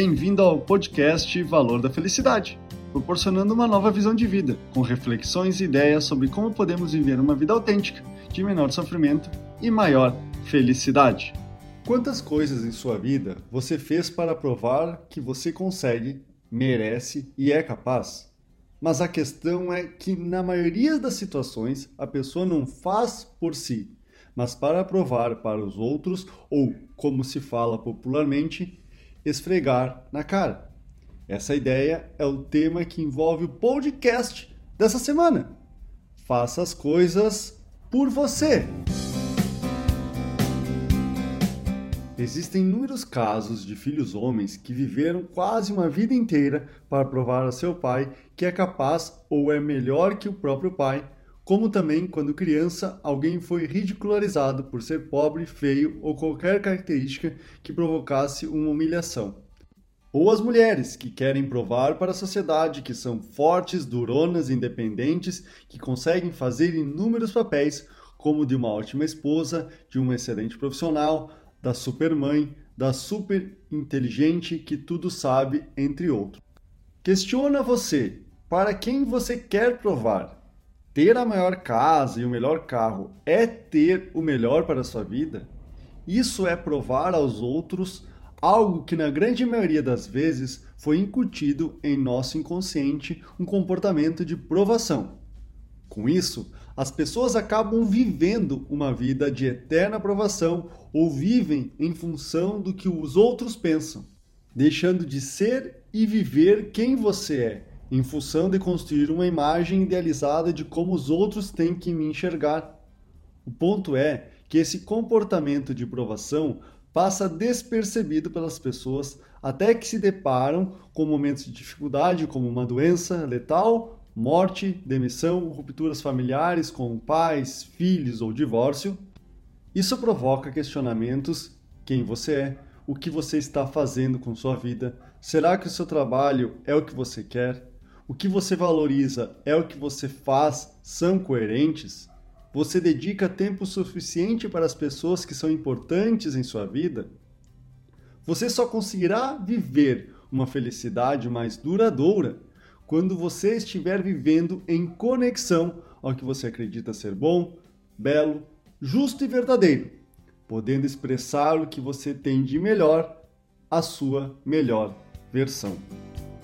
Bem-vindo ao podcast Valor da Felicidade, proporcionando uma nova visão de vida, com reflexões e ideias sobre como podemos viver uma vida autêntica, de menor sofrimento e maior felicidade. Quantas coisas em sua vida você fez para provar que você consegue, merece e é capaz? Mas a questão é que, na maioria das situações, a pessoa não faz por si, mas para provar para os outros, ou, como se fala popularmente, esfregar na cara. Essa ideia é o tema que envolve o podcast dessa semana. Faça as coisas por você. Existem inúmeros casos de filhos homens que viveram quase uma vida inteira para provar a seu pai que é capaz ou é melhor que o próprio pai, como também quando criança alguém foi ridicularizado por ser pobre, feio ou qualquer característica que provocasse uma humilhação. Ou as mulheres que querem provar para a sociedade que são fortes, duronas, independentes, que conseguem fazer inúmeros papéis, como de uma ótima esposa, de uma excelente profissional, da supermãe, da super inteligente que tudo sabe, entre outros. Questiona você, para quem você quer provar? Ter a maior casa e o melhor carro é ter o melhor para a sua vida? Isso é provar aos outros algo que na grande maioria das vezes foi incutido em nosso inconsciente um comportamento de provação. Com isso, as pessoas acabam vivendo uma vida de eterna aprovação ou vivem em função do que os outros pensam, deixando de ser e viver quem você é, em função de construir uma imagem idealizada de como os outros têm que me enxergar. O ponto é que esse comportamento de provação passa despercebido pelas pessoas até que se deparam com momentos de dificuldade, como uma doença letal morte, demissão, rupturas familiares com pais, filhos ou divórcio. Isso provoca questionamentos: quem você é, o que você está fazendo com sua vida, será que o seu trabalho é o que você quer? O que você valoriza é o que você faz, são coerentes? Você dedica tempo suficiente para as pessoas que são importantes em sua vida? Você só conseguirá viver uma felicidade mais duradoura quando você estiver vivendo em conexão ao que você acredita ser bom, belo, justo e verdadeiro, podendo expressar o que você tem de melhor, a sua melhor versão.